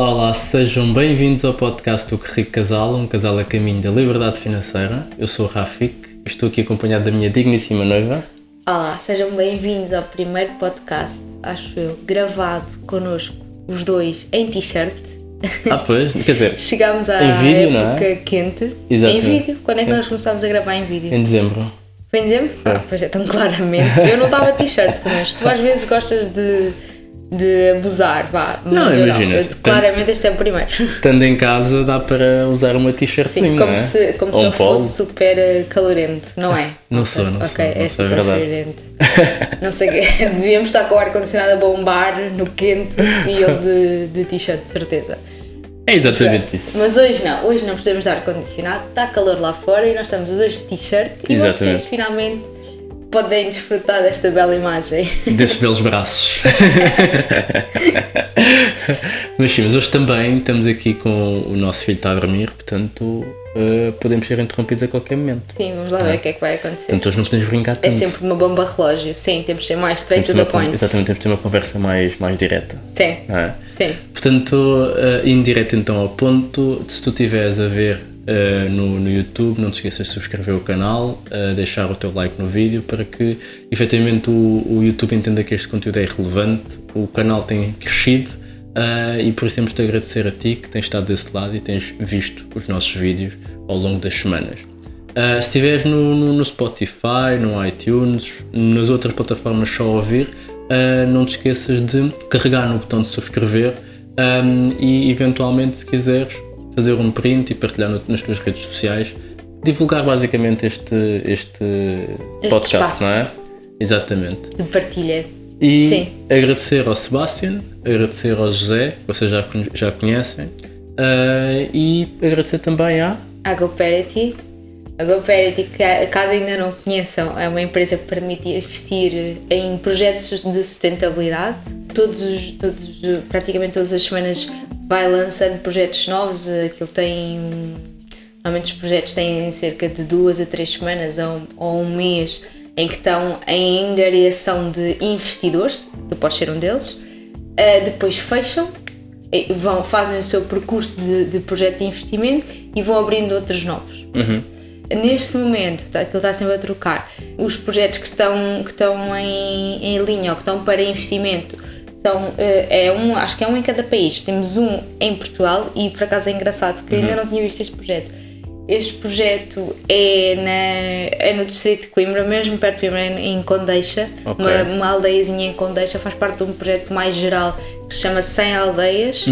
Olá, olá, sejam bem-vindos ao podcast do Que Rico Casal, um casal a caminho da liberdade financeira. Eu sou o Rafik, estou aqui acompanhado da minha digníssima noiva. Olá, sejam bem-vindos ao primeiro podcast, acho eu, gravado connosco, os dois, em t-shirt. Ah, pois, quer dizer, Chegámos à Em vídeo, não é? época quente. Exatamente. Em vídeo? Quando é que Sim. nós começámos a gravar em vídeo? em dezembro. Foi em dezembro? Ah, pois é, tão claramente. Eu não estava t-shirt, mas tu às vezes gostas de, de abusar, vá. Não, imagina, Eu, claramente este é o primeiro. Estando em casa, dá para usar uma t-shirt, Sim, não como é? se, como Ou se um eu polo. fosse super eh, calorento, não é? Não Ok, sou, não Ok, sou, não é sou, é super. Não sei o quê, devíamos estar com o ar-condicionado a bombar no quente e ele de, de t-shirt, de certeza. É exatamente isso. Mas hoje não, hoje não precisamos de ar-condicionado, está calor lá fora e nós estamos os dois de t-shirt e Exatamente. vocês finalmente podem desfrutar desta bela imagem. Destes belos braços. mas sim, mas hoje também estamos aqui com o nosso filho está a dormir, portanto eh, podemos ser interrompidos a qualquer momento. Sim, vamos lá ver o que é que vai acontecer. Portanto, hoje não podemos brincar tanto. É sempre uma bomba relógio, sim, temos de ser mais straight to the point. exatamente, temos de ter uma conversa mais, mais direta. Sim, é? sim. Portanto, uh, indo direto então ao ponto, se tu estiveres a ver uh, no, no YouTube, não te esqueças de subscrever o canal, uh, deixar o teu like no vídeo para que efetivamente o, o YouTube entenda que este conteúdo é relevante, o canal tem crescido uh, e por isso temos de agradecer a ti que tens estado desse lado e tens visto os nossos vídeos ao longo das semanas. Uh, se estiveres no, no, no Spotify, no iTunes, nas outras plataformas só ouvir, uh, não te esqueças de carregar no botão de subscrever um, e eventualmente se quiseres fazer um print e partilhar no- nas tuas redes sociais, divulgar basicamente este, este, podcast, espaço. não é? Exatamente. De partilha. E Sim. agradecer ao Sebastian, agradecer ao José, que vocês já, já conhecem, uh, e agradecer também à A GoParity. A GoParity, ca- caso ainda não conheçam, é uma empresa que permite investir em projetos de sustentabilidade. Todos, os- todos, os- praticamente todas as semanas vai lançando projetos novos. Aquilo tem. Normalmente os projetos têm cerca de duas a três semanas ou, um- ou um mês em que estão em angariação de investidores, tu podes ser um deles. Uh, depois fecham vão, fazem o seu percurso de, de projeto de investimento e vão abrindo outros novos. Neste momento, tá, aquilo está sempre a trocar. Os projetos que estão, que estão em, em linha ou que estão para investimento são, eh, é um, acho que é um em cada país. Temos um em Portugal e por acaso é engraçado que eu ainda não tinha visto este projeto. Este projeto é, na, é no distrito de Coimbra, mesmo perto de Coimbra, em Condeixa, Ok. uma, uma aldeiazinha em Condeixa, faz parte de um projeto mais geral que se chama 100 Aldeias,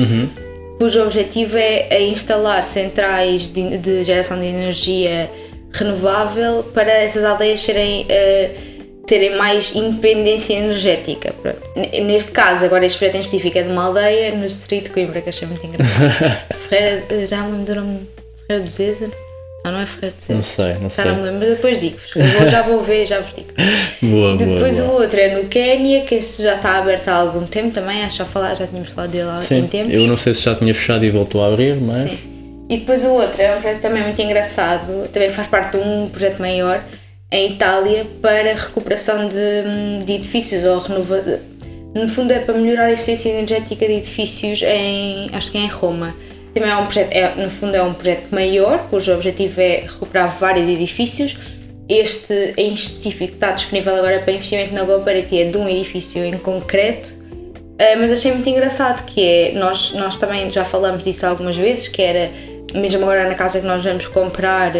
cujo objetivo é, é instalar centrais de, de geração de energia renovável para essas aldeias serem, eh, terem mais independência energética. Pronto. Neste caso, agora este projeto em específico é de uma aldeia no distrito de Coimbra, que achei muito engraçado. Ferreira, eh, já me lembro Ferreira do Zezer? Não, não é Ferreira do Zezer. Não sei, não Já sei. não me lembro, depois digo-vos. Já vou ver e já vos digo. Boa, boa, Depois boa. o outro é no Quénia, que esse já está aberto há algum tempo também, acho que já, falar, já tínhamos falado dele há Sim, tempos. eu não sei se já tinha fechado e voltou a abrir, mas Sim. E depois o outro é um projeto também muito engraçado, também faz parte de um projeto maior em Itália para recuperação de, de edifícios ou renova... No fundo é para melhorar a eficiência energética de edifícios em, acho que é em Roma. Também é um projeto, é, no fundo é um projeto maior, cujo objetivo é recuperar vários edifícios. Este em específico está disponível agora para investimento na GoParity, é de um edifício em concreto. Uh, mas achei muito engraçado que é, nós, nós também já falamos disso algumas vezes, que era, mesmo agora na casa que nós vamos comprar,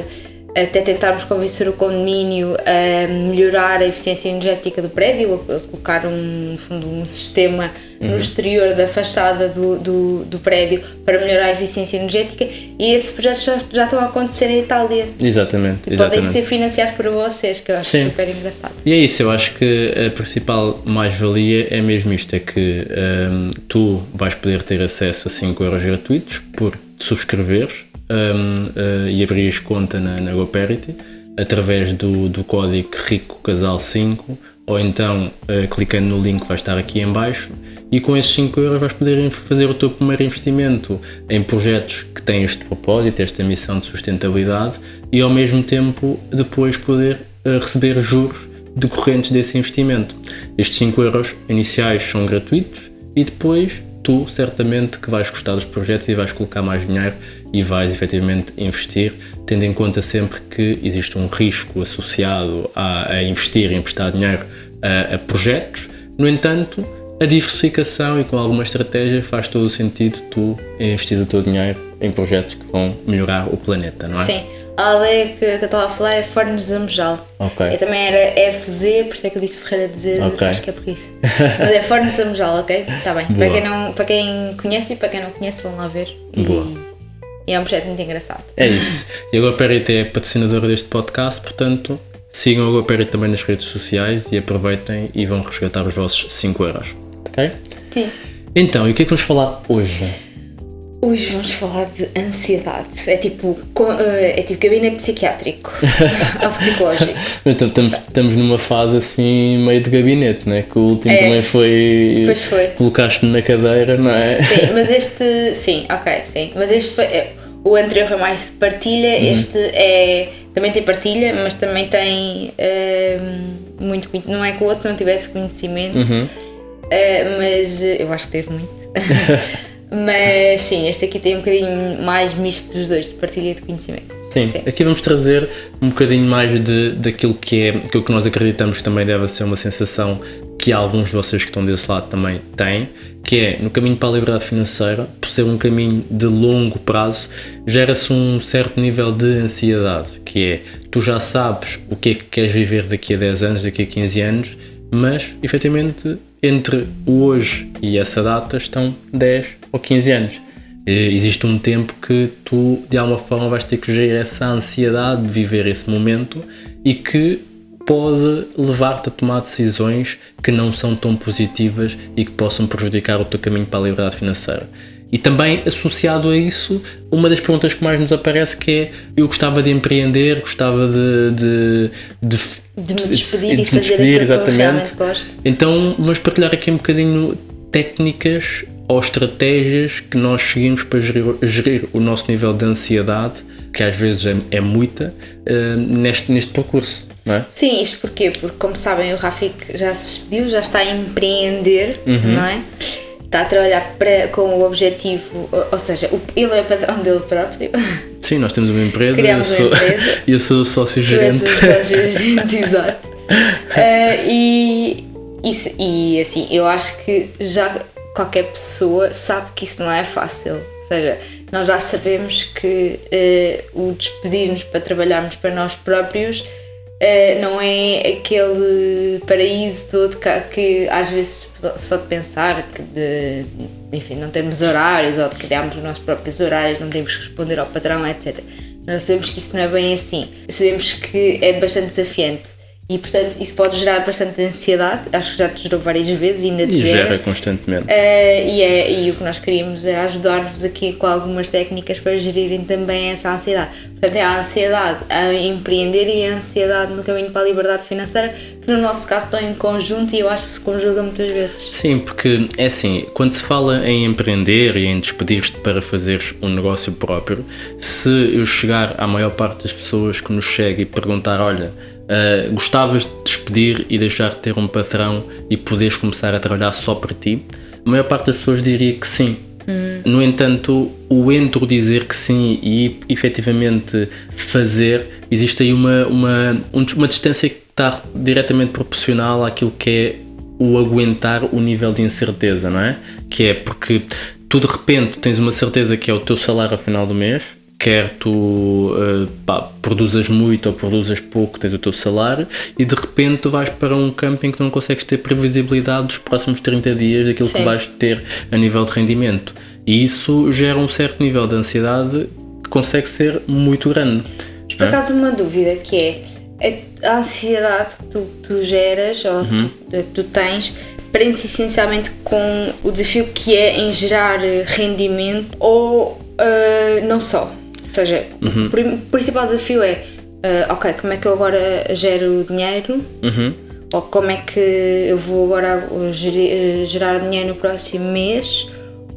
até tentarmos convencer o condomínio a melhorar a eficiência energética do prédio, a, colocar um, um sistema no exterior da fachada do, do, do prédio para melhorar a eficiência energética e esses projetos já, já estão a acontecer em Itália. exatamente, Podem exatamente. ser financiados por vocês, que eu acho Sim. super engraçado. E é isso, eu acho que a principal mais-valia é mesmo isto: é que hum, tu vais poder ter acesso a 5 euros gratuitos por te subscreveres hum, eh, e abrires conta na, na GoParity através do, do código RICOCASAL5 ou então eh, clicando no link que vai estar aqui em baixo e com esses 5 euros vais poder fazer o teu primeiro investimento em projetos que têm este propósito, esta missão de sustentabilidade e ao mesmo tempo depois poder eh, receber juros decorrentes desse investimento. Estes 5 euros iniciais são gratuitos e depois tu certamente que vais gostar dos projetos e vais colocar mais dinheiro e vais efetivamente investir, tendo em conta sempre que existe um risco associado a, a investir e emprestar dinheiro a, a projetos. No entanto, a diversificação e com alguma estratégia faz todo o sentido tu investir o teu dinheiro em projetos que vão melhorar o planeta, não é? Sim. A aldeia que, que eu estava a falar é Fornos de Zambojal. Ok. Eu também era FZ, por isso é que eu disse Ferreira de Vezes, Ok. acho que é por isso. Mas é Fornos de ok? Está bem. Para quem, não, para quem conhece e para quem não conhece, vão lá ver. E, Boa. e é um projeto muito engraçado. É isso. E a GoPerit é patrocinadora deste podcast, portanto, sigam a GoPerit também nas redes sociais e aproveitem e vão resgatar os vossos 5 euros. Ok? Sim. Então, e o que é que vamos falar hoje? Hoje vamos falar de ansiedade. É tipo, eh, é tipo gabinete psiquiátrico. ou psicológico. Estamos, estamos numa fase assim meio de gabinete, né? Que o último É. também foi. Pois foi. Colocaste-me na cadeira, não é? Sim, mas este. Sim, ok, sim. Mas este foi. é, O anterior foi mais de partilha, este é. Também tem partilha, mas também tem ehm, muito conhecimento. Não é que o outro não tivesse conhecimento, eh, mas eh, eu acho que teve muito. mas sim, este aqui tem um bocadinho mais misto dos dois, de partilha de conhecimento. Sim, aqui vamos trazer um bocadinho mais de, daquilo que é aquilo que nós acreditamos que também deve ser uma sensação que alguns de vocês que estão desse lado também têm, que é no caminho para a liberdade financeira, por ser um caminho de longo prazo, gera-se um certo nível de ansiedade, que é tu já sabes o que é que queres viver daqui a 10 anos, daqui a 15 anos, mas efetivamente entre hoje e essa data estão 10 ou 15 anos. Existe um tempo que tu de alguma forma vais ter que gerir essa ansiedade de viver esse momento e que pode levar-te a tomar decisões que não são tão positivas e que possam prejudicar o teu caminho para a liberdade financeira. E também associado a isso, uma das perguntas que mais nos aparece que é eu gostava de empreender, gostava de, de, de, De me despedir de e fazer despedir, aquilo que eu realmente gosto. então vamos partilhar aqui um bocadinho técnicas ou estratégias que nós seguimos para gerir, gerir o nosso nível de ansiedade, que às vezes é, é muita, eh, neste, neste percurso. É? Sim, isto porquê? Porque, como sabem, o Rafik já se despediu, já está a empreender, não é? Está a trabalhar para, com o objetivo, ou, seja, ele é patrão dele próprio. Sim, nós temos uma empresa, Criamos eu, sou, empresa. eu sou sócio Tu és gerente. o sócio gerente, exato. Ah, e, isso, e assim, eu acho que já qualquer pessoa sabe que isso não é fácil. Ou seja, nós já sabemos que eh, o despedir-nos para trabalharmos para nós próprios eh, não é aquele paraíso todo que, que às vezes se pode pensar que de, enfim, não termos horários ou de criarmos os nossos próprios horários, não temos que responder ao patrão, etc. Nós sabemos que isso não é bem assim. Sabemos que é bastante desafiante e, portanto, isso pode gerar bastante ansiedade. Acho que já te gerou várias vezes e ainda te E gera. gera constantemente. Eh, e, é, e o que nós queríamos era ajudar-vos aqui com algumas técnicas para gerirem também essa ansiedade. Portanto, é a ansiedade a empreender e a ansiedade no caminho para a liberdade financeira, que no nosso caso estão em conjunto e eu acho que se conjugam muitas vezes. Sim, porque é assim, quando se fala em empreender e em despedir-te para fazeres um negócio próprio, se eu chegar à maior parte das pessoas que nos chega e perguntar, olha, ah, gostavas de despedir e deixar de ter um patrão e poderes começar a trabalhar só para ti, a maior parte das pessoas diria que sim. No entanto, o entre o dizer que sim e efetivamente fazer, existe aí uma, uma, um- uma distância que está diretamente proporcional àquilo que é o aguentar o nível de incerteza, não é? Que é porque tu de repente tens uma certeza que é o teu salário ao final do mês, quer tu eh, pá, produzas muito ou produzas pouco, tens o teu salário, e de repente tu vais para um camping que não consegues ter previsibilidade dos próximos 30 dias daquilo que Sim. vais ter a nível de rendimento. E isso gera um certo nível de ansiedade que consegue ser muito grande. Mas por acaso uma dúvida que é a- ansiedade que tu, tu geras ou Uhum. tu, que tu tens prende-se essencialmente com o desafio que é em gerar eh, rendimento ou eh, não só. Ou seja, Uhum. o principal desafio é eh, ok, como é que eu agora gero dinheiro? Uhum. Ou como é que eu vou agora gerir- eh, gerar dinheiro no próximo mês?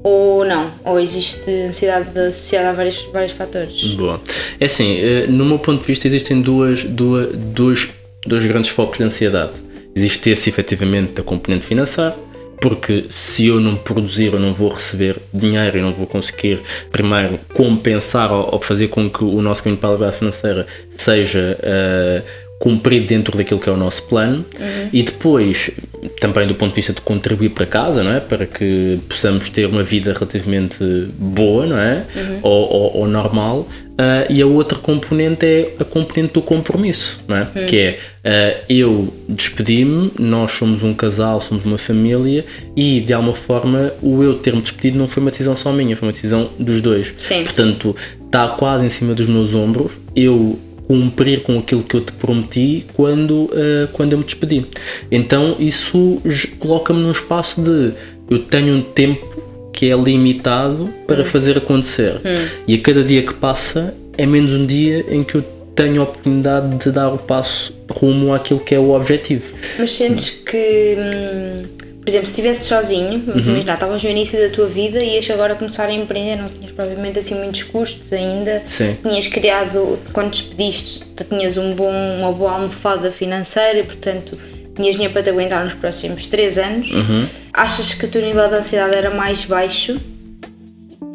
Ou não? Ou existe ansiedade associada a vários, vários fatores? Boa. É assim, eh, no meu ponto de vista, existem duas, duas, dois, dois grandes focos de ansiedade. Existe esse, efetivamente, da componente financeira porque se eu não produzir, eu não vou receber dinheiro e não vou conseguir, primeiro, compensar ou, ou fazer com que o nosso caminho para a liberdade financeira seja uh, cumprido dentro daquilo que é o nosso plano uhum. e depois também do ponto de vista de contribuir para casa, não é? Para que possamos ter uma vida relativamente boa, não é? Uhum. Ou, ou, ou, normal. Uh, e a outra componente é a componente do compromisso, não é? Uhum. Que é uh, eu despedi-me, nós somos um casal, somos uma família e de alguma forma o eu ter-me despedido não foi uma decisão só minha, foi uma decisão dos dois. Sim. Portanto, está quase em cima dos meus ombros. Eu cumprir com aquilo que eu te prometi quando, uh, quando eu me despedi. Então isso coloca-me num espaço de eu tenho um tempo que é limitado para hum. fazer acontecer. Hum. E a cada dia que passa é menos um dia em que eu tenho a oportunidade de dar o passo rumo àquilo que é o objetivo. Mas sentes que. Hum por exemplo, se estivesse sozinho, vamos uhum. imaginar, estavas no início da tua vida e ias agora começar a empreender, não tinhas provavelmente assim muitos custos ainda, Sim. tinhas criado, quando despediste, tinhas um bom, uma boa almofada financeira e, portanto, tinhas dinheiro para te aguentar nos próximos 3 anos. Uhum. Achas que o teu nível de ansiedade era mais baixo?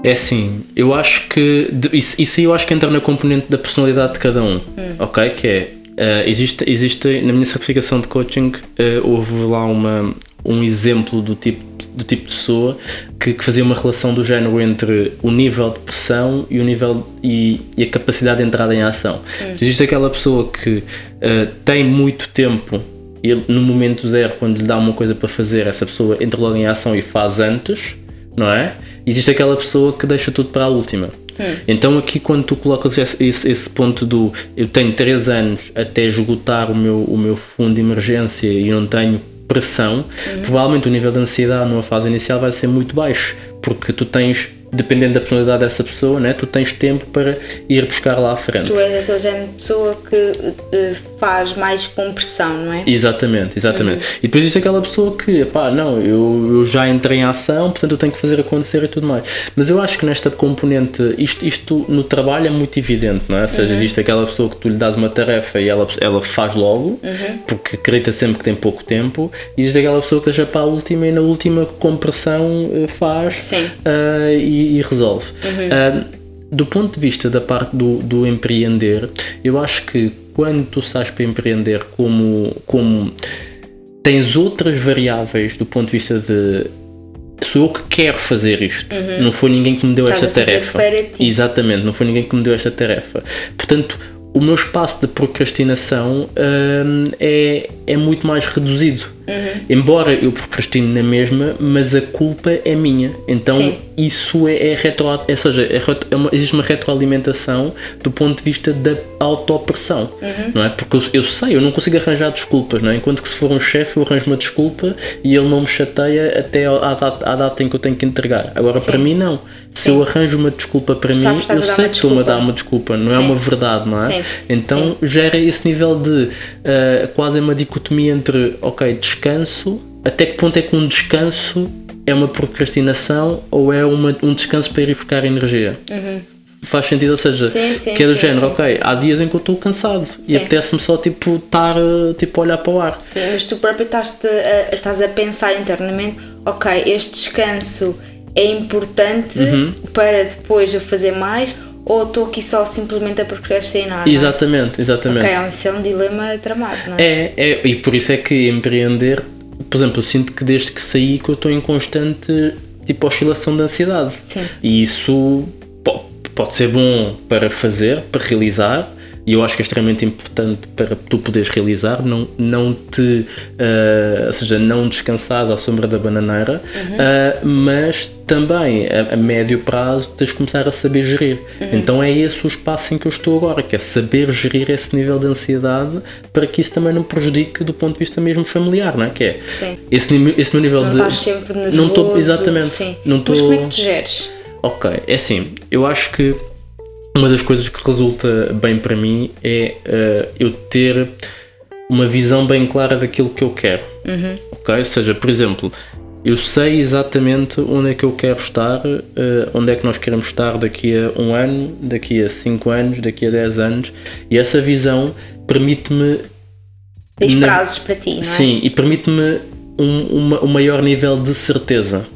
É assim, eu acho que. Isso, isso eu acho que entra na componente da personalidade de cada um, hum. ok? Que é. Uh, existe, existe, na minha certificação de coaching, uh, houve lá uma, um exemplo do tipo, do tipo de pessoa que, que, fazia uma relação do género entre o nível de pressão e o nível e, e a capacidade de entrada em ação. Hum. Existe aquela pessoa que uh, tem muito tempo e no momento zero, quando lhe dá uma coisa para fazer, essa pessoa entra logo em ação e faz antes, não é? Existe aquela pessoa que deixa tudo para a última. Hum. Então aqui quando tu colocas esse, esse, esse, ponto do eu tenho 3 anos até esgotar o meu, o meu fundo de emergência e não tenho pressão, uhum. provavelmente o nível de ansiedade numa fase inicial vai ser muito baixo, porque tu tens dependendo da personalidade dessa pessoa, né, tu tens tempo para ir buscar lá à frente. Tu és aquele género de pessoa que uh, faz mais com pressão, não é? Exatamente, exatamente. Uhum. E depois existe aquela pessoa que, pá, não, eu, eu já entrei em ação, portanto eu tenho que fazer acontecer e tudo mais. Mas eu acho que nesta componente, isto, isto no trabalho é muito evidente, não é? Ou seja, uhum. existe aquela pessoa que tu lhe dás uma tarefa e ela, ela faz logo, uhum. porque acredita sempre que tem pouco tempo, e existe aquela pessoa que deixa para a última e na última com pressão eh, faz. Sim. Uh, e, e, resolve. Uhum. Uh, do ponto de vista da parte do, do empreender, eu acho que quando tu sais para empreender como, como tens outras variáveis do ponto de vista de sou eu que quero fazer isto, uhum. não foi ninguém que me deu Estás esta tarefa. Exatamente, não foi ninguém que me deu esta tarefa. Portanto, o meu espaço de procrastinação hum, é, é muito mais reduzido. Uhum. Embora eu procrastine na mesma, mas a culpa é minha. Então Sim. isso é, é retro, ou seja, é, é uma, existe uma retroalimentação do ponto de vista da autopressão, uhum. não é? Porque eu, eu, sei, eu não consigo arranjar desculpas, não é? Enquanto que se for um chefe eu arranjo uma desculpa e ele não me chateia até à data, à data em que eu tenho que entregar. Agora Sim. para mim não. Se Sim. eu arranjo uma desculpa para mim, eu sei que estou-me a dar uma desculpa, não é uma verdade, não é? Então gera esse nível de uh, quase uma dicotomia entre, ok, descanso, até que ponto é que um descanso é uma procrastinação ou é uma, um descanso para ir buscar energia? Uhum. Faz sentido, ou seja, sim, sim, que é do sim, género, ok, há dias em que eu estou cansado e apetece-me só tipo estar tipo, a olhar para o ar. Sim, mas tu próprio estás, a, estás a pensar internamente, ok, este descanso é importante uhum. para depois eu fazer mais ou estou aqui só simplesmente a procrastinar? Exatamente, exatamente. Ok, isso é um dilema tramado, não é? É, é, e por isso é que empreender, por exemplo, eu sinto que desde que saí que eu estou em constante tipo oscilação de ansiedade. Sim. E isso pode ser bom para fazer, para realizar, e eu acho que é extremamente importante para tu poderes realizar, não, não te, uh, ou seja, não descansar à sombra da bananeira, uhum. uh, mas também a, a, médio prazo tens de começar a saber gerir. Uhum. Então é esse o espaço em que eu estou agora, que é saber gerir esse nível de ansiedade para que isso também não prejudique do ponto de vista mesmo familiar, não é? Que é sim. esse, esse meu nível não de. Estás sempre nervoso, não estou, exatamente. Sim. Não Mas como é que te geres? Ok, é assim, eu acho que uma das coisas que resulta bem para mim é uh, eu ter uma visão bem clara daquilo que eu quero. Uhum. Ok? Ou seja, por exemplo, eu sei exatamente onde é que eu quero estar, uh, onde é que nós queremos estar daqui a um ano, daqui a cinco anos, daqui a dez anos, e essa visão permite-me. Tens prazos para ti, não é? Sim, e permite-me um, uma, um maior nível de certeza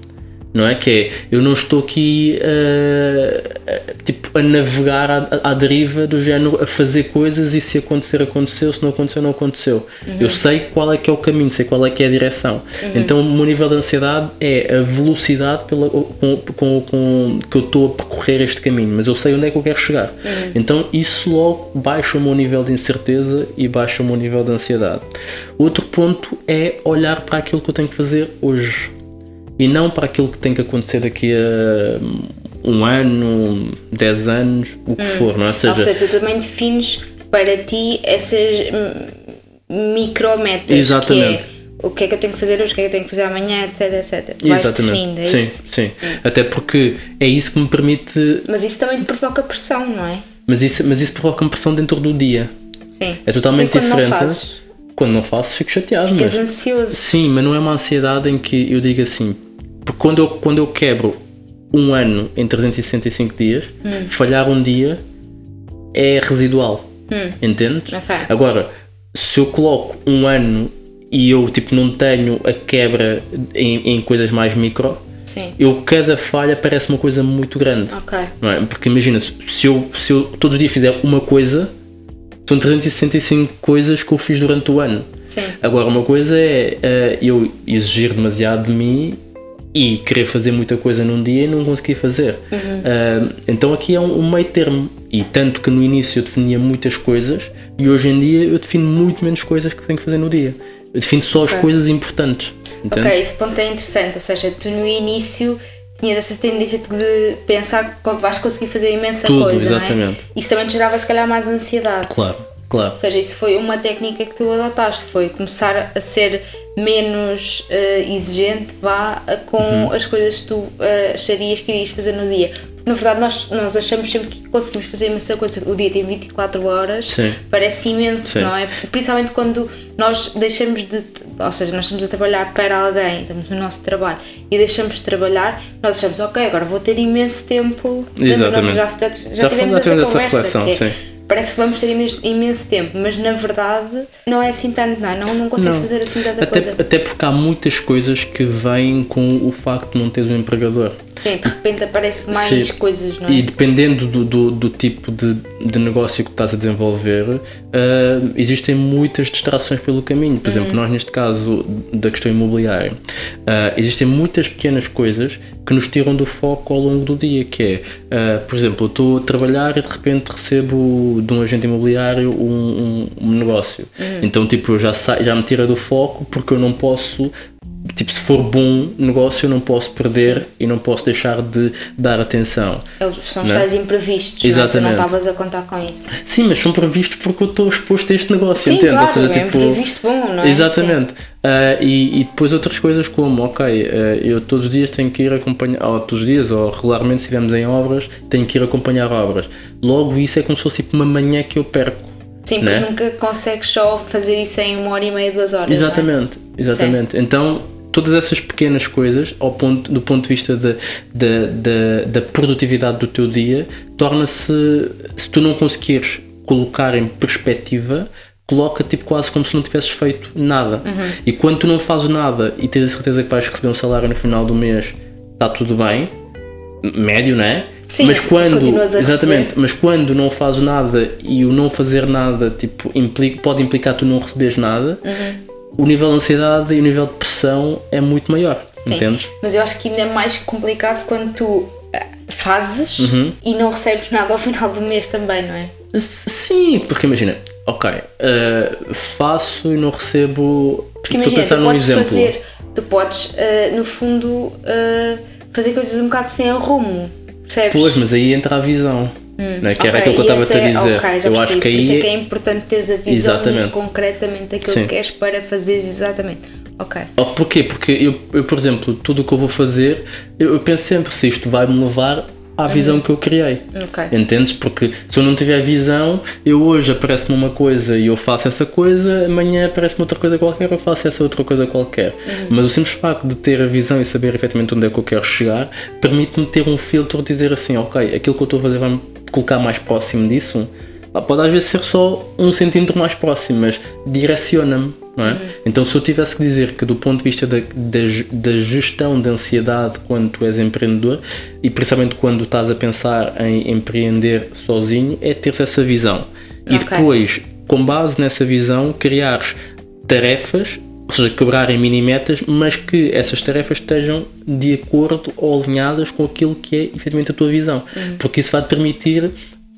não é? Que é, eu não estou aqui uh, tipo, a navegar à, à, deriva do género, a fazer coisas e se acontecer, aconteceu, se não aconteceu, não aconteceu. Uhum. Eu sei qual é que é o caminho, sei qual é que é a direção. Uhum. Então o meu nível de ansiedade é a velocidade pela, com, com, com, que eu estou a percorrer este caminho, mas eu sei onde é que eu quero chegar. Uhum. Então isso logo baixa o meu nível de incerteza e baixa o meu nível de ansiedade. Outro ponto é olhar para aquilo que eu tenho que fazer hoje e não para aquilo que tem que acontecer daqui a um ano, dez anos, o que hum. for, não é? Ou seja, Ou seja, tu também defines para ti essas micrometas. Exatamente. Que é, o que é que eu tenho que fazer hoje, o que é que eu tenho que fazer amanhã, etc, etc. Vais Exatamente. definindo, é sim, isso? Sim, hum. Até porque é isso que me permite. Mas isso também te provoca pressão, não é? Mas isso, mas isso provoca-me pressão dentro do dia. Sim. É totalmente então, diferente. Não quando não faço, fico chateado. Ficas mas, ansioso. Sim, mas não é uma ansiedade em que eu digo assim, porque quando eu, quando eu quebro um ano em 365 dias, hum. falhar um dia é residual. Hum. Entendes? Okay. Agora, se eu coloco um ano e eu tipo não tenho a quebra em, em coisas mais micro, Sim. eu cada falha parece uma coisa muito grande. Okay. Não é? Porque imagina, se eu, se eu todos os dias fizer uma coisa, são 365 coisas que eu fiz durante o ano. Sim. Agora, uma coisa é uh, eu exigir demasiado de mim e querer fazer muita coisa num dia e não conseguir fazer. Uhum. Uh, então aqui é um, um, meio termo. E tanto que no início eu definia muitas coisas e hoje em dia eu defino muito menos coisas que tenho que fazer no dia. Eu defino só okay. as coisas importantes. Entendes? Ok, esse ponto é interessante. Ou seja, tu no início tinhas essa tendência de pensar que vais conseguir fazer imensa Tudo, coisa. Exatamente. Não é? Isso também te gerava se calhar mais ansiedade. Claro, claro. Ou seja, isso foi uma técnica que tu adotaste, foi começar a ser menos uh, exigente vá com uhum. as coisas que tu uh, acharias que irias fazer no dia. Porque, na verdade, nós, nós achamos sempre que conseguimos fazer imensa coisa. O dia tem 24 horas, Sim. parece imenso, Sim. não é? Principalmente quando nós deixamos de. Ou seja, nós estamos a trabalhar para alguém, estamos no nosso trabalho e deixamos de trabalhar, nós achamos, ok, agora vou ter imenso tempo. Exatamente. Nós já, já, já, já tivemos essa conversa. Reflexão, que é, parece que vamos ter imenso, imenso, tempo, mas na verdade não é assim tanto, não, é? não, não consegues não. fazer assim tanta até, coisa. Até porque há muitas coisas que vêm com o facto de não teres um empregador. Sim, de repente aparece mais Sim. coisas, não é? E dependendo do, do, do tipo de, de negócio que estás a desenvolver, uh, existem muitas distrações pelo caminho. Por uhum. exemplo, nós neste caso da questão imobiliária, uh, existem muitas pequenas coisas que nos tiram do foco ao longo do dia, que é, uh, por exemplo, eu estou a trabalhar e de repente recebo de um agente imobiliário um, um, um negócio. Uhum. Então, tipo, já, sa já me tira do foco porque eu não posso tipo, se for bom negócio, eu não posso perder Sim. e não posso deixar de dar atenção. Eles são os é? tais imprevistos, Exatamente. Não? tu não estavas a contar com isso. Sim, mas são previstos porque eu estou exposto a este negócio, Sim, entende? Claro, seja, é tipo, imprevisto bom, não é? Exatamente. Uh, e, e, depois outras coisas como, ok, uh, eu todos os dias tenho que ir acompanhar, ou todos os dias, ou regularmente se estivermos em obras, tenho que ir acompanhar obras. Logo isso é como se fosse tipo uma manhã que eu perco. Sim, porque né? nunca consegues só fazer isso em uma hora e meia, duas horas. Exatamente, é? exatamente. Sim. Então todas essas pequenas coisas, ao ponto, do ponto de vista da, da, da, da produtividade do teu dia, torna-se, se tu não conseguires colocar em perspectiva, coloca tipo quase como se não tivesses feito nada. Uhum. E quando tu não fazes nada e tens a certeza que vais receber um salário no final do mês, está tudo bem, médio, não é? Sim, mas quando exatamente, mas quando não fazes nada e o não fazer nada tipo implica, pode implicar tu não receberes nada, uhum o nível de ansiedade e o nível de pressão é muito maior, Sim, entendes? Mas eu acho que ainda é mais complicado quando tu eh, fazes uhum. e não recebes nada ao final do mês também, não é? Sim, porque imagina, ok, uh, faço e não recebo. Porque imagina, tu podes exemplo. fazer, tu podes, uh, no fundo, uh, fazer coisas um bocado sem rumo, percebes? Pois, mas aí entra a visão. Hum, né? Que okay, era aquilo que eu estava a é, dizer. Okay, eu acho que aí. Isso é que é importante teres a visão exatamente. concretamente daquilo Sim. que queres para fazeres exatamente. Ok. Oh, porquê? Porque eu, eu, por exemplo, tudo o que eu vou fazer, eu, eu penso sempre se isto vai me levar à visão uhum. que eu criei. Okay. Entendes? Porque se eu não tiver visão, eu hoje aparece-me uma coisa e eu faço essa coisa, amanhã aparece-me outra coisa qualquer, eu faço essa outra coisa qualquer. Uhum. Mas o simples facto de ter a visão e saber efetivamente onde é que eu quero chegar, permite-me ter um filtro de dizer assim, ok, aquilo que eu estou a fazer vai-me colocar mais próximo disso. Pode às vezes ser só um centímetro mais próximo, mas direciona-me não é? Uhum. Então, se eu tivesse que dizer que, do ponto de vista da, da, da, gestão da ansiedade quando tu és empreendedor e principalmente quando estás a pensar em empreender sozinho, é ter essa visão. E okay. depois, com base nessa visão, criares tarefas ou seja, quebrarem mini metas, mas que essas tarefas estejam de acordo ou alinhadas com aquilo que é efetivamente a tua visão. Uhum. Porque isso vai te permitir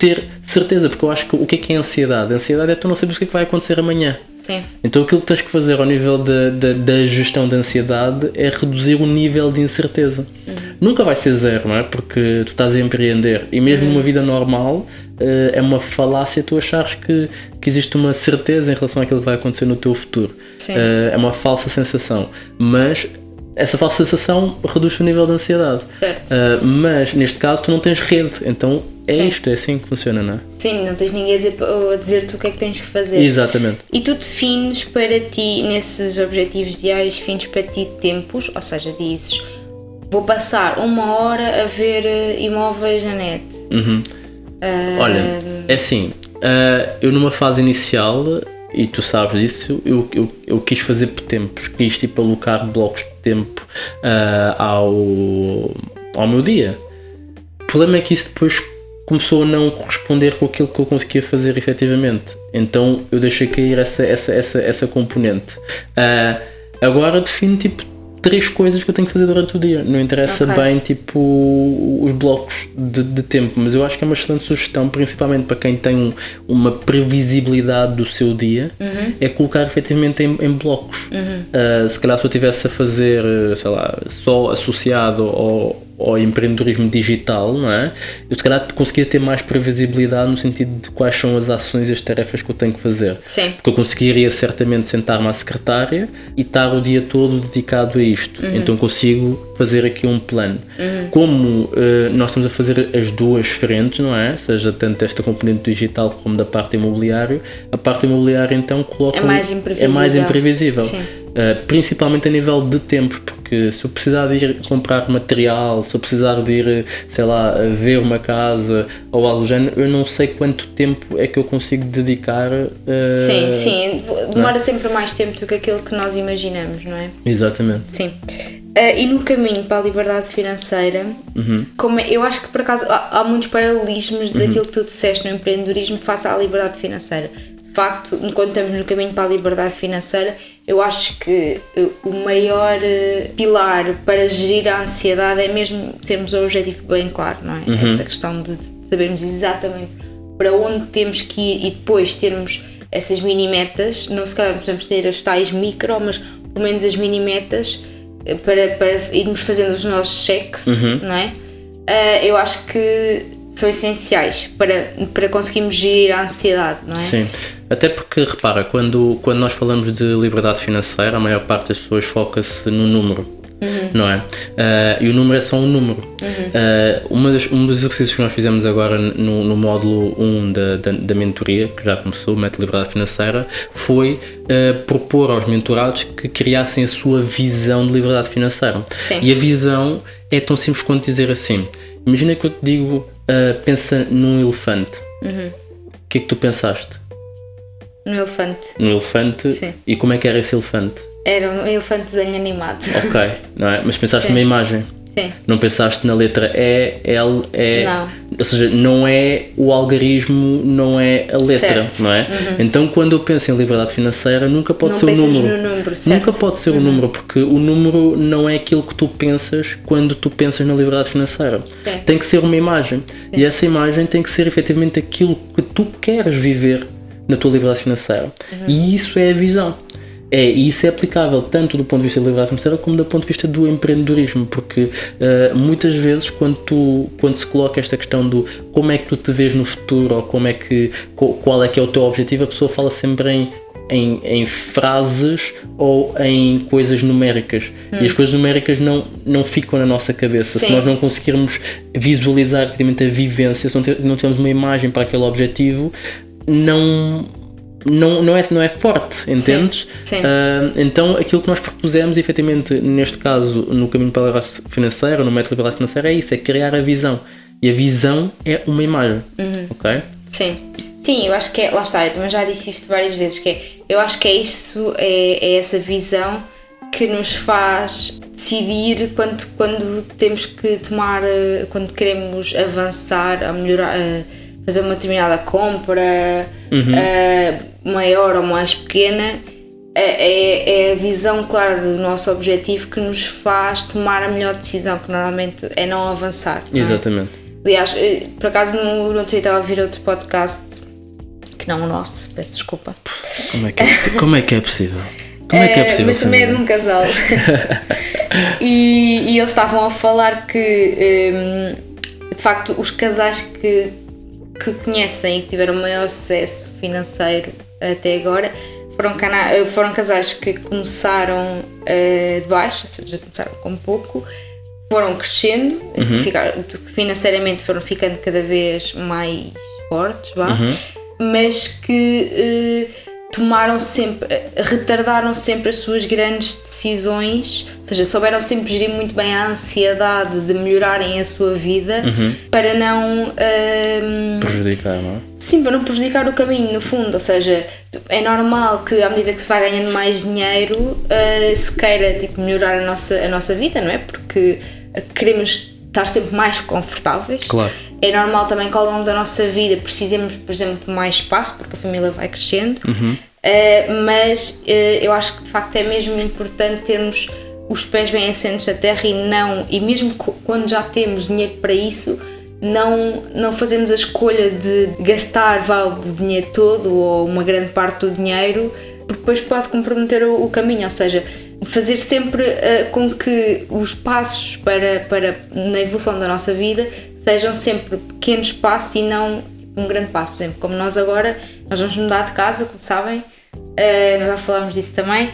ter certeza, porque eu acho que o que é que é ansiedade? A ansiedade é tu não sabes o que é que vai acontecer amanhã. Sim. Então aquilo que tens que fazer ao nível da, da, da gestão da ansiedade é reduzir o nível de incerteza. Uhum. Nunca vai ser zero, não é? Porque tu estás a empreender e mesmo uhum. numa vida normal uh, é uma falácia tu achares que, que existe uma certeza em relação àquilo que vai acontecer no teu futuro. Uh, é uma falsa sensação. Mas essa falsa sensação reduz o nível de ansiedade. Certo. Uh, mas neste caso tu não tens rede, então é Sim. isto, é assim que funciona, não é? Sim, não tens ninguém a dizer-te a dizer o que é que tens que fazer. Exatamente. E tu defines para ti, nesses objetivos diários, defines para ti tempos, ou seja, dizes vou passar uma hora a ver eh, imóveis na net. Uhum. Uh... Olha, é assim, uh, eu numa fase inicial, e tu sabes disso, eu, eu, eu quis fazer por tempos, quis tipo alocar blocos de tempo uh, ao, ao meu dia. O problema é que isso depois começou a não corresponder com aquilo que eu conseguia fazer efetivamente. Então eu deixei cair essa, essa, essa, essa componente. Uh, agora defino tipo três coisas que eu tenho que fazer durante o dia. Não interessa okay. bem tipo os blocos de, de, tempo, mas eu acho que é uma excelente sugestão, principalmente para quem tem um, uma previsibilidade do seu dia, uhum. é colocar efetivamente em, em blocos. Uhum. Uh, se calhar se eu estivesse a fazer, sei lá, só associado ao ao empreendedorismo digital, não é? Eu se calhar conseguia ter mais previsibilidade no sentido de quais são as ações e as tarefas que eu tenho que fazer. Sim. Porque eu conseguiria certamente sentar-me à secretária e estar o dia todo dedicado a isto. Uhum. Então consigo fazer aqui um plano. Uhum. Como uh, nós estamos a fazer as duas frentes, não é? Seja tanto esta componente digital como da parte imobiliária, a parte imobiliária então coloca. É mais imprevisível. É mais imprevisível. Uh, principalmente a nível de tempos, porque se eu precisar de ir comprar material, se eu precisar de ir, sei lá, ver uma casa ou algo do género, eu não sei quanto tempo é que eu consigo dedicar. Uh, sim, sim, demora é? sempre mais tempo do que aquilo que nós imaginamos, não é? Exatamente. Sim. Uh, e no caminho para a liberdade financeira, uhum. como é, eu acho que por acaso há, há muitos paralelismos uhum. daquilo que tu disseste no empreendedorismo face à liberdade financeira. De facto, quando estamos no caminho para a liberdade financeira, eu acho que uh, o maior uh, pilar para gerir a ansiedade é mesmo termos o objetivo bem claro, não é? Uhum. Essa questão de, de sabermos exatamente para onde temos que ir e depois termos essas mini metas, não se calhar podemos ter as tais micro, mas pelo menos as mini metas eh, para, para irmos fazendo os nossos cheques, uhum. não é? Uh, eu acho que são essenciais para, para conseguirmos gerir a ansiedade, não é? Sim, até porque repara, quando, quando nós falamos de liberdade financeira, a maior parte das pessoas foca-se no número. Uhum. Não é? Uh, e o número é só um número. Uhum. Uh, uma das, um dos exercícios que nós fizemos agora no, no módulo 1 da, da, da, mentoria, que já começou, Método Liberdade Financeira, foi uh, propor aos mentorados que criassem a sua visão de liberdade financeira. Sim. E a visão é tão simples quanto dizer assim: imagina que eu te digo, pensa num elefante. Uhum. O que é que tu pensaste? No elefante. No elefante? Sim. E como é que era esse elefante? Era um elefante desenho animado. Ok, não é? Mas pensaste Sim. numa imagem? Sim. Não pensaste na letra E, L, E. Não. Ou seja, não é o algarismo, não é a letra, certo. não é? Uhum. Então quando eu penso em liberdade financeira, nunca pode não ser o número. Número. Nunca pode ser uhum. o número, porque o número não é aquilo que tu pensas quando tu pensas na liberdade financeira. Tem que ser uma imagem. E essa imagem tem que ser efetivamente aquilo que tu queres viver na tua liberdade financeira. Uhum. E isso é a visão. É, e isso é aplicável tanto do ponto de vista da liberdade financeira como do ponto de vista do empreendedorismo, porque uh, muitas vezes quando, tu, quando se coloca esta questão do como é que tu te vês no futuro ou como é que, qual é que é o teu objetivo, a pessoa fala sempre em em, em, frases ou em coisas numéricas. Hum. E as coisas numéricas não, não ficam na nossa cabeça. Sim. Se nós não conseguirmos visualizar a vivência, se não, ter, não tivermos uma imagem para aquele objetivo, não, não, não, é, não é forte, entendes? Sim, sim. Uh, então aquilo que nós propusemos, efetivamente, neste caso, no caminho para a liberdade financeira, no método de liberdade financeira, é isso, é criar a visão. E a visão é uma imagem, uhum. ok? Sim. Sim, eu acho que é, lá está, eu também já disse isto várias vezes, que é, eu acho que é isso, é, é essa visão que nos faz decidir quando, quando temos que tomar, eh, quando queremos avançar, a melhorar, a fazer uma determinada compra uhum. maior ou mais pequena, é, é, a visão clara do nosso objetivo que nos faz tomar a melhor decisão, que normalmente é não avançar. Não é? Exatamente. Aliás, eh, por acaso no, no outro dia estava a ouvir outro podcast, que não o nosso, peço desculpa. Como é que é, como é, que é possível? Como é que é possível? Mas também é de um casal. e, e, eles estavam a falar que, um, de facto, os casais que, que conhecem e que tiveram maior sucesso financeiro até agora foram, cana foram casais que começaram uh, de baixo, ou seja, começaram com pouco, foram crescendo, uhum. ficaram, financeiramente foram ficando cada vez mais fortes, vá, uhum. mas que uh, tomaram sempre, retardaram sempre as suas grandes decisões, ou seja, souberam sempre gerir muito bem a ansiedade de melhorarem a sua vida uhum. para não um, prejudicar, não é? Sim, para não prejudicar o caminho, no fundo, ou seja, é normal que à medida que se vai ganhando mais dinheiro uh, se queira tipo, melhorar a nossa, a nossa vida, não é? Porque queremos estar sempre mais confortáveis. Claro. É normal também que ao longo da nossa vida precisemos, por exemplo, de mais espaço, porque a família vai crescendo, uhum. uh, mas uh, eu acho que de facto é mesmo importante termos os pés bem assentes na terra e não, e mesmo quando já temos dinheiro para isso, não, não fazemos a escolha de gastar vá, o dinheiro todo ou uma grande parte do dinheiro, porque depois pode comprometer o, o caminho, ou seja, fazer sempre uh, com que os passos para, para na evolução da nossa vida sejam sempre pequenos passos e não tipo, um grande passo. Por exemplo, como nós agora, nós vamos mudar de casa, como sabem, uh, nós já falámos disso também,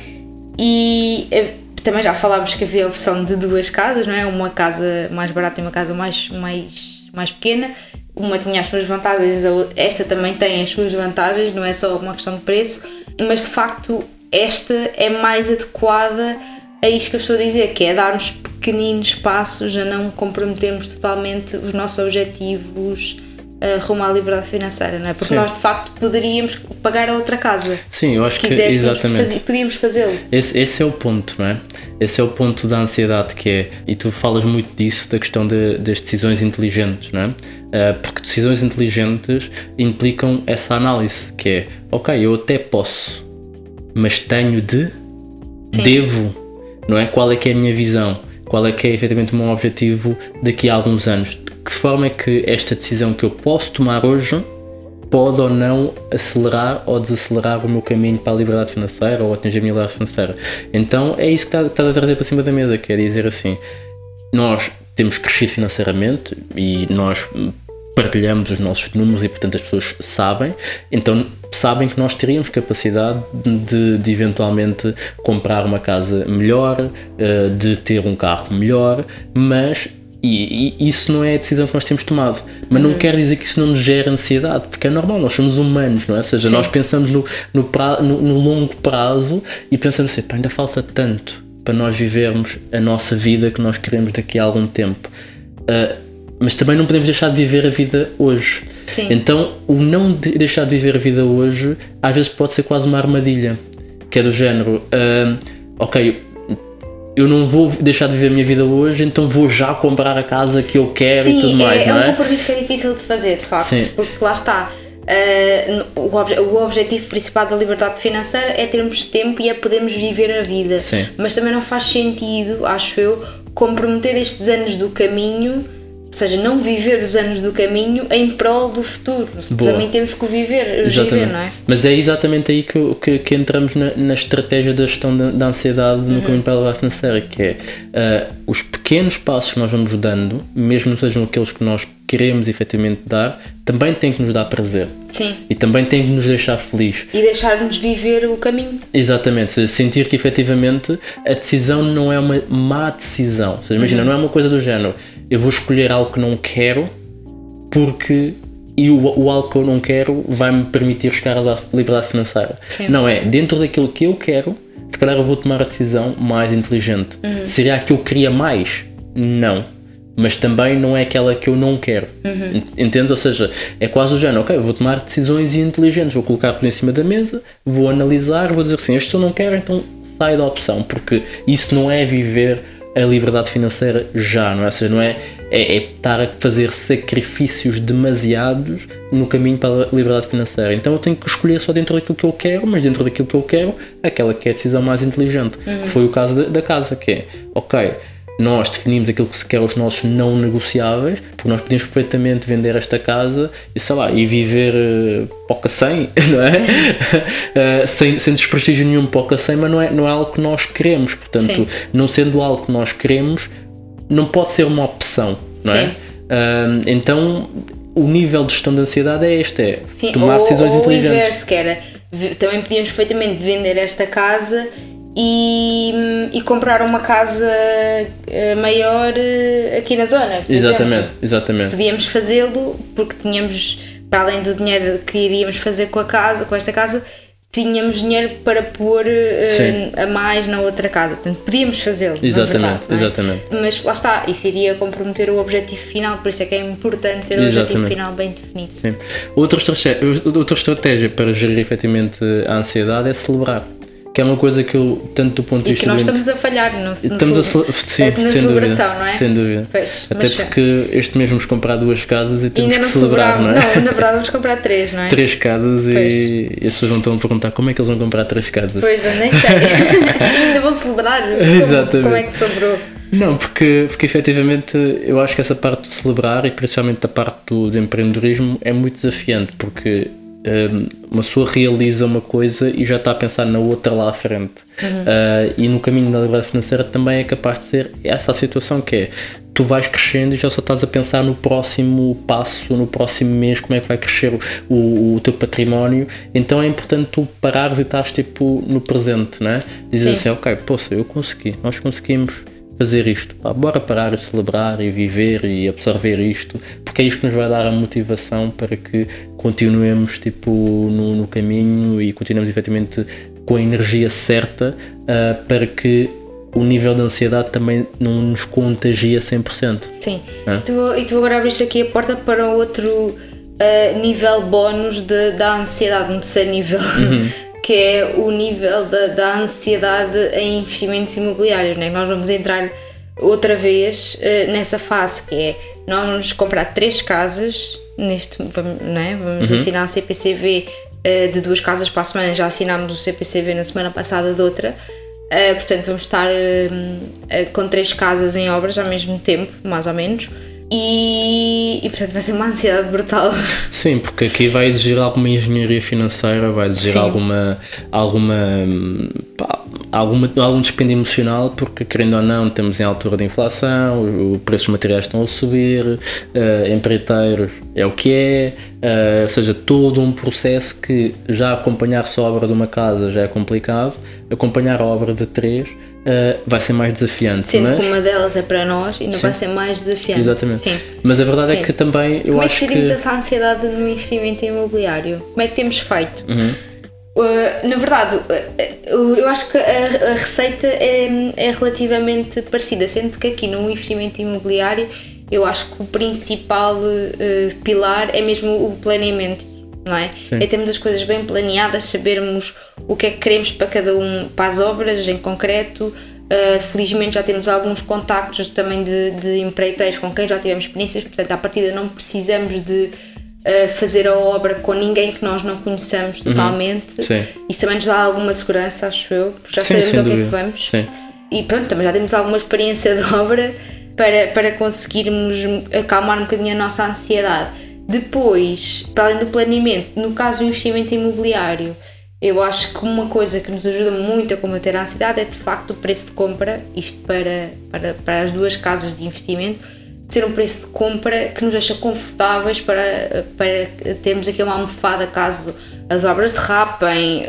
e uh, também já falámos que havia a opção de duas casas, não é? Uma casa mais barata e uma casa mais, mais, mais pequena. Uma tinha as suas vantagens, esta também tem as suas vantagens, não é só uma questão de preço, mas de facto esta é mais adequada a isto que eu estou a dizer, que é darmos pequeninos passos a não comprometermos totalmente os nossos objetivos uh, rumo à liberdade financeira, não é? Porque Sim. nós de facto poderíamos pagar a outra casa. Sim, eu acho que exatamente. Fazer, podíamos fazê-lo. Esse, esse é o ponto, não é? Esse é o ponto da ansiedade que é, e tu falas muito disso, da questão de, das decisões inteligentes, não é? Uh, porque decisões inteligentes implicam essa análise, que é, ok, eu até posso mas tenho de, Sim. devo, não é? Qual é que é a minha visão? Qual é que é efetivamente o meu objetivo daqui a alguns anos? De que forma é que esta decisão que eu posso tomar hoje pode ou não acelerar ou desacelerar o meu caminho para a liberdade financeira ou atingir a minha liberdade financeira? Então é isso que estás está a trazer para cima da mesa, quer dizer assim, nós temos crescido financeiramente e nós partilhamos os nossos números e portanto as pessoas sabem, então sabem que nós teríamos capacidade de, de eventualmente comprar uma casa melhor, eh, de ter um carro melhor, mas e, e, isso não é a decisão que nós temos tomado. Mas não uhum. quer dizer que isso não nos gere ansiedade, porque é normal, nós somos humanos, não é? Ou seja, Sim. nós pensamos no, no, pra, no, no, longo prazo e pensamos assim, ainda falta tanto para nós vivermos a nossa vida que nós queremos daqui a algum tempo. Uh, mas também não podemos deixar de viver a vida hoje. Sim. Então, o não deixar de viver a vida hoje, às vezes pode ser quase uma armadilha, que é do género, uh, ok, eu não vou deixar de viver a minha vida hoje, então vou já comprar a casa que eu quero Sim, e tudo mais, é, não é? É um compromisso que é difícil de fazer, de facto, Sim. porque lá está. Uh, o, ob o, objetivo principal da liberdade financeira é termos tempo e é podermos viver a vida. Sim. Mas também não faz sentido, acho eu, comprometer estes anos do caminho ou seja, não viver os anos do caminho em prol do futuro. Boa. Também temos que o viver, viver, não é? Mas é exatamente aí que, que, que entramos na, na, estratégia da gestão da, da ansiedade no uhum. caminho para a liberdade financeira, que é uh, os pequenos passos que nós vamos dando, mesmo sejam aqueles que nós queremos efetivamente dar, também tem que nos dar prazer. Sim. E também tem que nos deixar feliz. E deixar-nos viver o caminho. Exatamente. Sentir que efetivamente a decisão não é uma má decisão. Ou seja, imagina, uhum. não é uma coisa do género eu vou escolher algo que não quero porque e o, o algo que eu não quero vai-me permitir chegar à liberdade financeira. Sim. Não é, dentro daquilo que eu quero, se calhar eu vou tomar a decisão mais inteligente. Uhum. Seria a que eu queria mais? Não. Mas também não é aquela que eu não quero. Uhum. Entendes? Ou seja, é quase o género, ok, vou tomar decisões inteligentes, vou colocar tudo em cima da mesa, vou analisar, vou dizer assim, este eu não quero, então sai da opção, porque isso não é viver a liberdade financeira já, não é? Ou seja, não é, é, é, estar a fazer sacrifícios demasiados no caminho para a liberdade financeira. Então eu tenho que escolher só dentro daquilo que eu quero, mas dentro daquilo que eu quero, aquela que é a decisão mais inteligente. Uhum. Que foi o caso da, da casa, que é, ok, nós definimos aquilo que se quer os nossos não negociáveis, porque nós podemos perfeitamente vender esta casa e sei lá, e viver uh, poca sem, não é? uh, sem, sem desprestígio nenhum poca sem, mas não é, não é algo que nós queremos, portanto, Sim. não sendo algo que nós queremos, não pode ser uma opção, não é? Sim. é? Uh, então, o nível de gestão de ansiedade é este, é Sim, tomar ou, decisões ou inteligentes. O inverso, que era, também podíamos perfeitamente vender esta casa e, e comprar uma casa eh, maior eh, aqui na zona. Exatamente, exemplo. exatamente. Podíamos fazê-lo porque tínhamos, para além do dinheiro que iríamos fazer com a casa, com esta casa, tínhamos dinheiro para pôr uh, a mais na outra casa. Portanto, podíamos fazê-lo. Exatamente, verdade, é? exatamente. Mas lá está, isso iria comprometer o objetivo final, por isso é que é importante ter o exatamente. objetivo final bem definido. Sim. Outra estratégia, outra estratégia para gerir efetivamente a ansiedade é celebrar que é uma coisa que eu, tanto do ponto de vista. E que nós estamos a falhar no, no estamos a, sim, na sem celebração, dúvida, não é? Sem dúvida. Pois, Até porque este mês vamos comprar duas casas e temos que celebrar, não é? Não, na verdade vamos comprar três, não é? Três casas e, e as pessoas vão estão a perguntar como é que eles vão comprar três casas. Pois, eu nem sei. ainda vão celebrar. Como, Exatamente. Como é que sobrou? Não, porque, porque efetivamente eu acho que essa parte de celebrar e principalmente a parte do, do empreendedorismo é muito desafiante porque uma pessoa realiza uma coisa e já está a pensar na outra lá à frente. Uhum. Uh, e no caminho da liberdade financeira também é capaz de ser essa a situação que é tu vais crescendo e já só estás a pensar no próximo passo, no próximo mês, como é que vai crescer o, o, o teu património. Então é importante tu parares e estás tipo no presente, né? Dizer assim, ok, poxa, eu consegui, nós conseguimos fazer isto. Pá, bora parar e celebrar e viver e absorver isto, porque é isto que nos vai dar a motivação para que continuemos tipo, no, no caminho e continuemos efetivamente com a energia certa uh, para que o nível de ansiedade também não nos contagia 100%. Sim, tu, e tu agora abriste aqui a porta para outro uh, nível bónus de, da ansiedade, um terceiro nível. Uhum que é o nível da, da ansiedade em investimentos imobiliários. Né? Nós vamos entrar outra vez uh, nessa fase que é nós vamos comprar três casas neste vamos, né? vamos uhum. assinar o CPCV uh, eh, de duas casas para a semana já assinámos o CPCV na semana passada de outra uh, portanto vamos estar com três casas em obras ao mesmo tempo mais ou menos e, e, portanto vai ser uma ansiedade brutal. Sim, porque aqui vai exigir alguma engenharia financeira, vai exigir Sim. alguma, alguma, pá, alguma algum despende emocional, porque querendo ou não, estamos em altura de inflação, os preços dos materiais estão a subir, uh, empreiteiros é o que é, uh, ou seja, todo um processo que já acompanhar só a obra de uma casa já é complicado, acompanhar a obra de três uh, vai ser mais desafiante. Sendo mas... que uma delas é para nós, ainda Sim. vai ser mais desafiante. Exatamente. Sim. Mas a verdade é Sim. é que também eu Como acho que. Como é que gerimos essa ansiedade no investimento imobiliário? Como é que temos feito? Uhum. Uh, na verdade, uh, eu acho que a, a receita é, é, relativamente parecida, sendo que aqui no investimento imobiliário eu acho que o principal pilar é mesmo o planeamento não é? Sim. É termos as coisas bem planeadas, sabermos o que é que queremos para cada um, para as obras em concreto. Uh, felizmente já temos alguns contactos também de, de empreiteiros com quem já tivemos experiências, portanto, à partida não precisamos de uh, fazer a obra com ninguém que nós não conheçamos uhum. totalmente. Uhum. Isso também nos dá alguma segurança, acho eu, já Sim, sabemos ao que é que vamos. Sim. E pronto, também já temos alguma experiência de obra para, para conseguirmos acalmar um bocadinho a nossa ansiedade depois, para além do planeamento, no caso do investimento imobiliário, eu acho que uma coisa que nos ajuda muito a combater a ansiedade é de facto o preço de compra, isto para, para, para as duas casas de investimento, ser um preço de compra que nos deixa confortáveis para, para termos aqui uma almofada caso as obras derrapem,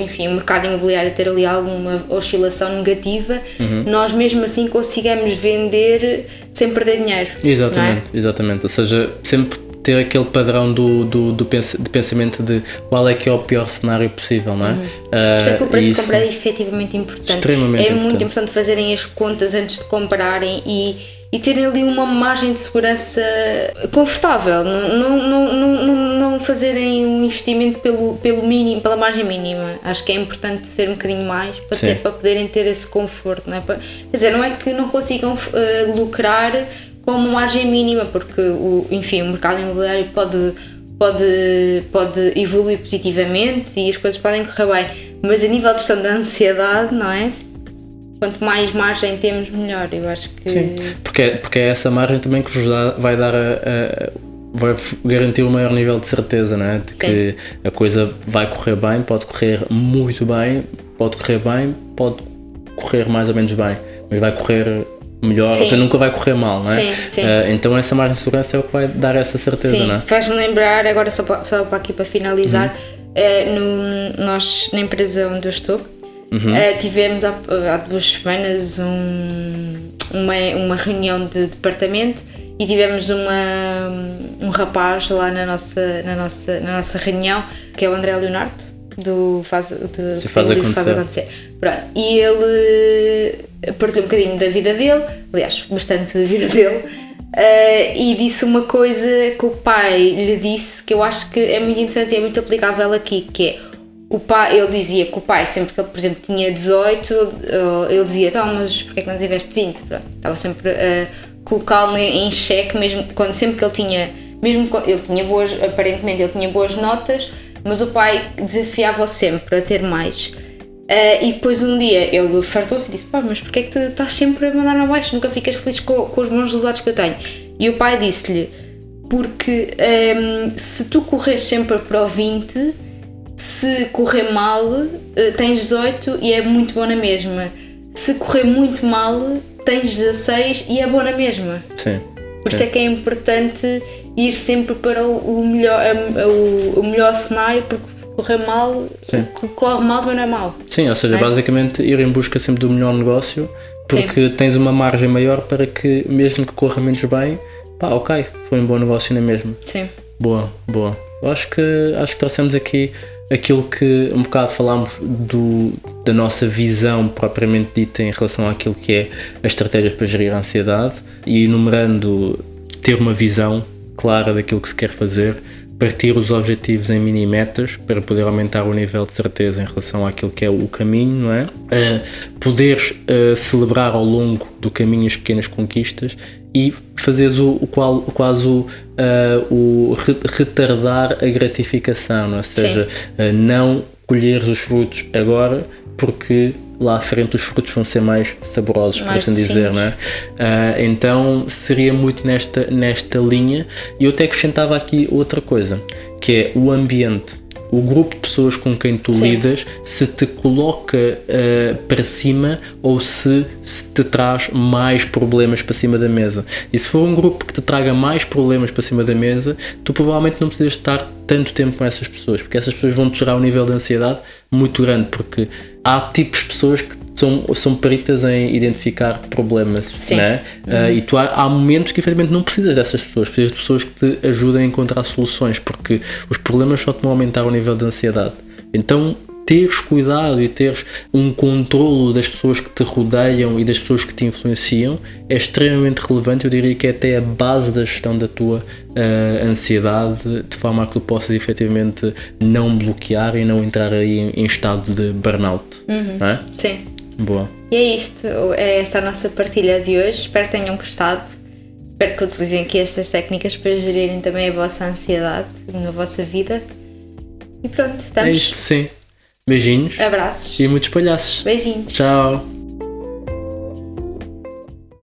enfim, o mercado imobiliário ter ali alguma oscilação negativa, uhum. nós mesmo assim consigamos vender sem perder dinheiro. É? Exatamente, é? exatamente. Ou seja, sempre ter aquele padrão do, do, do pens de pensamento de qual é que é o pior cenário possível, não é? Uhum. Uh, Por isso é que o preço de compra é efetivamente importante. Extremamente é importante. muito importante fazerem as contas antes de comprarem e, e terem ali uma margem de segurança confortável, não, não, não, não, não fazerem um investimento pelo, pelo mínimo, pela margem mínima. Acho que é importante ser um bocadinho mais para, ter, para poderem ter esse conforto. Não é? Para, quer dizer, não é que não consigam uh, lucrar com uma margem mínima, porque o, enfim, o mercado imobiliário pode, pode, pode evoluir positivamente e as coisas podem correr bem, mas a nível de gestão da ansiedade, não é? quanto mais margem temos, melhor. Eu acho que. Sim, porque, é, porque é essa margem também que vos dá, vai dar a, a, vai garantir um maior nível de certeza, não é? De que Sim. a coisa vai correr bem, pode correr muito bem, pode correr bem, pode correr mais ou menos bem, mas vai correr melhor, sim. ou seja, nunca vai correr mal, não é? Sim, sim. Uh, então essa margem de segurança é o que vai dar essa certeza, sim. não é? Faz-me lembrar, agora só para, só para aqui para finalizar, uhum. uh, no, nós na empresa onde eu estou, Uhum. Uh, tivemos há, há, duas semanas um, uma, uma reunião de departamento e tivemos uma, um rapaz lá na nossa, na, nossa, na nossa reunião, que é o André Leonardo, do Faz, do, Se faz, acontecer. faz acontecer. Pronto. E ele partilhou um bocadinho da vida dele, aliás, bastante da vida dele. Uh, e disse uma coisa que o pai lhe disse que eu acho que é muito interessante e é muito aplicável aqui, que é o pai, ele dizia que o pai, sempre que ele, por exemplo, tinha 18, ele dizia, então, mas porquê é que não tiveste 20? Pronto, estava sempre a colocá-lo em xeque, mesmo quando sempre que ele tinha, mesmo ele tinha boas, aparentemente ele tinha boas notas, mas o pai desafiava-o sempre a ter mais. Uh, e depois um dia ele fartou-se e disse: Pá, mas porquê é que tu estás sempre a mandar abaixo? Nunca ficas feliz com, com os bons resultados que eu tenho. E o pai disse-lhe: Porque um, ehm, se tu corres sempre para o 20, se correr mal, eh, tens 18 e é muito bom na mesma. Se correr muito mal, tens 16 e é bom na mesma. Sim. Por isso é que é importante ir sempre para o melhor, o, melhor cenário, porque se correr mal, Sim. o que corre mal também não é mal. Sim, ou seja, é? basicamente ir em busca sempre do melhor negócio, porque Sim. tens uma margem maior para que, mesmo que corra menos bem, pá, ok, foi um bom negócio na mesma. Sim. Boa, boa. Eu acho que, acho que trouxemos aqui aquilo que um bocado falámos do, da nossa visão propriamente dita em relação àquilo que é as estratégias para gerir a ansiedade e enumerando ter uma visão clara daquilo que se quer fazer, partir os objetivos em mini metas para poder aumentar o nível de certeza em relação àquilo que é o caminho, não é? Uh, poderes uh, celebrar ao longo do caminho as pequenas conquistas e fazeres o, o, qual, quase o, uh, o retardar a gratificação, não é? ou seja, uh, não colheres os frutos agora porque lá à frente os frutos vão ser mais saborosos, por assim dizer, não é? Uh, então seria muito nesta, nesta linha. E eu até acrescentava aqui outra coisa, que é o ambiente o grupo de pessoas com quem tu Sim. lidas se te coloca uh, para cima ou se, se, te traz mais problemas para cima da mesa. E se for um grupo que te traga mais problemas para cima da mesa, tu provavelmente não precisas estar tanto tempo com essas pessoas, porque essas pessoas vão te gerar um nível de ansiedade muito grande, porque há tipos de pessoas que são, são peritas em identificar problemas, Sim. né? Uhum. Uh, e tu há, há, momentos que efetivamente não precisas dessas pessoas, precisas de pessoas que te ajudem a encontrar soluções, porque os problemas só te vão aumentar o nível de ansiedade. Então, teres cuidado e teres um controlo das pessoas que te rodeiam e das pessoas que te influenciam é extremamente relevante. Eu diria que é até a base da gestão da tua uh, ansiedade, de forma a que tu possas efetivamente não bloquear e não entrar aí em, em estado de burnout. Uhum. É? Sim. Boa. E é isto, é esta a nossa partilha de hoje. Espero que tenham gostado. Espero que utilizem aqui estas técnicas para gerirem também a vossa ansiedade na vossa vida. E pronto, estamos. É isto, sim. Beijinhos. Abraços. E muitos palhaços. Beijinhos. Tchau.